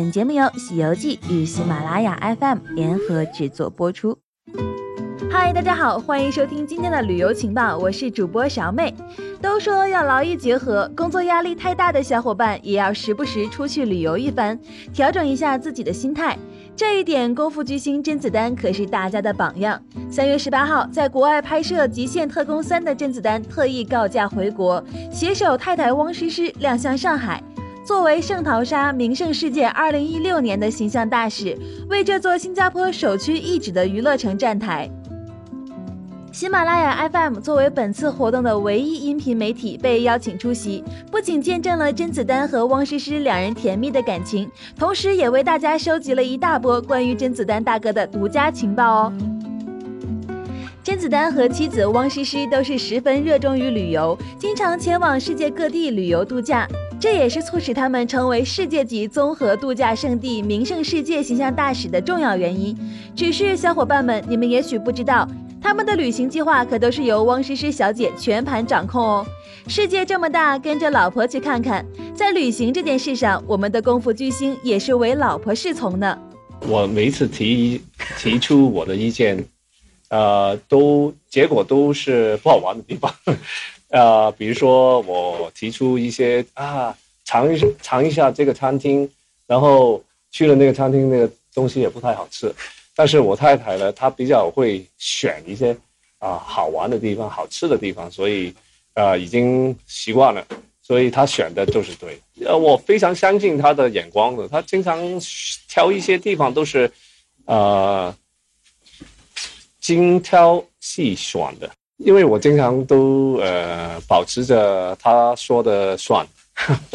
本节目由《西游记》与喜马拉雅 FM 联合制作播出。嗨，大家好，欢迎收听今天的旅游情报，我是主播小妹。都说要劳逸结合，工作压力太大的小伙伴也要时不时出去旅游一番，调整一下自己的心态。这一点，功夫巨星甄子丹可是大家的榜样。三月十八号，在国外拍摄《极限特工三》的甄子丹特意告假回国，携手太太汪诗诗亮相上海。作为圣淘沙名胜世界二零一六年的形象大使，为这座新加坡首屈一指的娱乐城站台。喜马拉雅 FM 作为本次活动的唯一音频媒体，被邀请出席，不仅见证了甄子丹和汪诗诗两人甜蜜的感情，同时也为大家收集了一大波关于甄子丹大哥的独家情报哦。甄子丹和妻子汪诗诗都是十分热衷于旅游，经常前往世界各地旅游度假。这也是促使他们成为世界级综合度假胜地名胜世界形象大使的重要原因。只是小伙伴们，你们也许不知道，他们的旅行计划可都是由汪诗诗小姐全盘掌控哦。世界这么大，跟着老婆去看看。在旅行这件事上，我们的功夫巨星也是为老婆侍从呢。我每次提提出我的意见，呃，都结果都是不好玩的地方。呃，比如说我提出一些啊，尝一尝一下这个餐厅，然后去了那个餐厅，那个东西也不太好吃。但是我太太呢，她比较会选一些啊好玩的地方、好吃的地方，所以呃已经习惯了，所以她选的就是对。呃，我非常相信她的眼光的，她经常挑一些地方都是呃精挑细选的。因为我经常都呃保持着他说的算，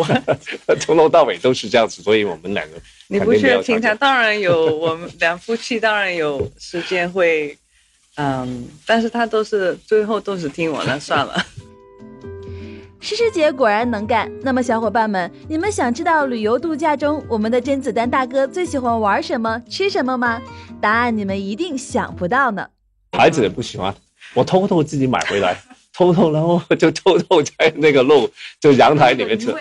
从头到尾都是这样子，所以我们两个你不是平常当然有我们两夫妻当然有时间会嗯，但是他都是最后都是听我的算了。诗诗姐果然能干。那么小伙伴们，你们想知道旅游度假中我们的甄子丹大哥最喜欢玩什么、吃什么吗？答案你们一定想不到呢。孩子也不喜欢。我偷偷自己买回来，偷偷，然后就偷偷在那个路，就阳台里面吃。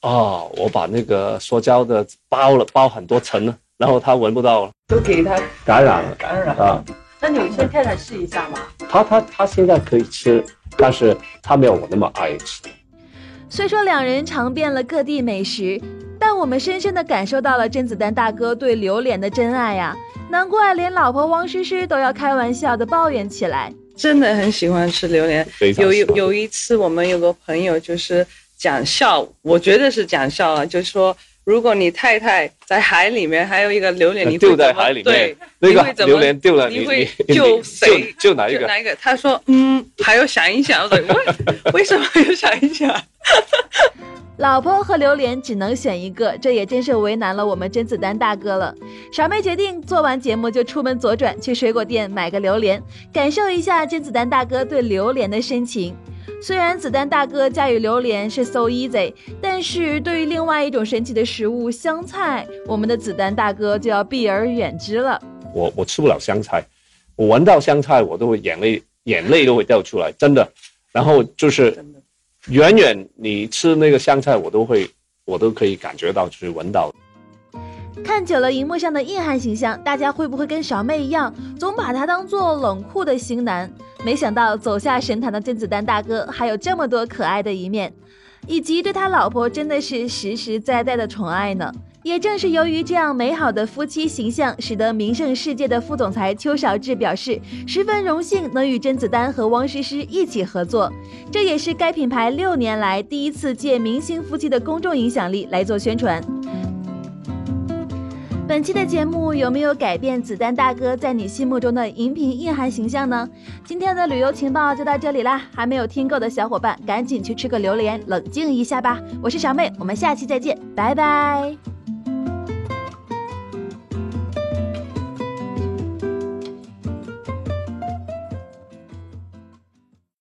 哦，我把那个塑胶的包了，包很多层了，然后它闻不到了。都给它感染了，感染啊！那你先太太试一下嘛。他他他现在可以吃，但是他没有我那么爱吃。虽说两人尝遍了各地美食，但我们深深的感受到了甄子丹大哥对榴莲的真爱呀。难怪连老婆汪诗诗都要开玩笑的抱怨起来，真的很喜欢吃榴莲。有有有一次，我们有个朋友就是讲笑，我觉得是讲笑了，就是说，如果你太太在海里面还有一个榴莲，你丢在海里面，对，那个榴莲丢了，你会救谁？救哪一个？哪一个？他说，嗯，还要想一想。我说，为什么要想一想？老婆和榴莲只能选一个，这也真是为难了我们甄子丹大哥了。傻妹决定做完节目就出门左转去水果店买个榴莲，感受一下甄子丹大哥对榴莲的深情。虽然子丹大哥驾驭榴莲是 so easy，但是对于另外一种神奇的食物香菜，我们的子丹大哥就要避而远之了。我我吃不了香菜，我闻到香菜我都会眼泪眼泪都会掉出来，真的。然后就是。远远你吃那个香菜，我都会，我都可以感觉到，就是闻到。看久了荧幕上的硬汉形象，大家会不会跟小妹一样，总把他当做冷酷的型男？没想到走下神坛的甄子丹大哥，还有这么多可爱的一面，以及对他老婆真的是实实在在的宠爱呢。也正是由于这样美好的夫妻形象，使得名胜世界的副总裁邱少志表示十分荣幸能与甄子丹和汪诗诗一起合作。这也是该品牌六年来第一次借明星夫妻的公众影响力来做宣传。本期的节目有没有改变子丹大哥在你心目中的荧屏硬汉形象呢？今天的旅游情报就到这里啦，还没有听够的小伙伴赶紧去吃个榴莲，冷静一下吧。我是小妹，我们下期再见，拜拜。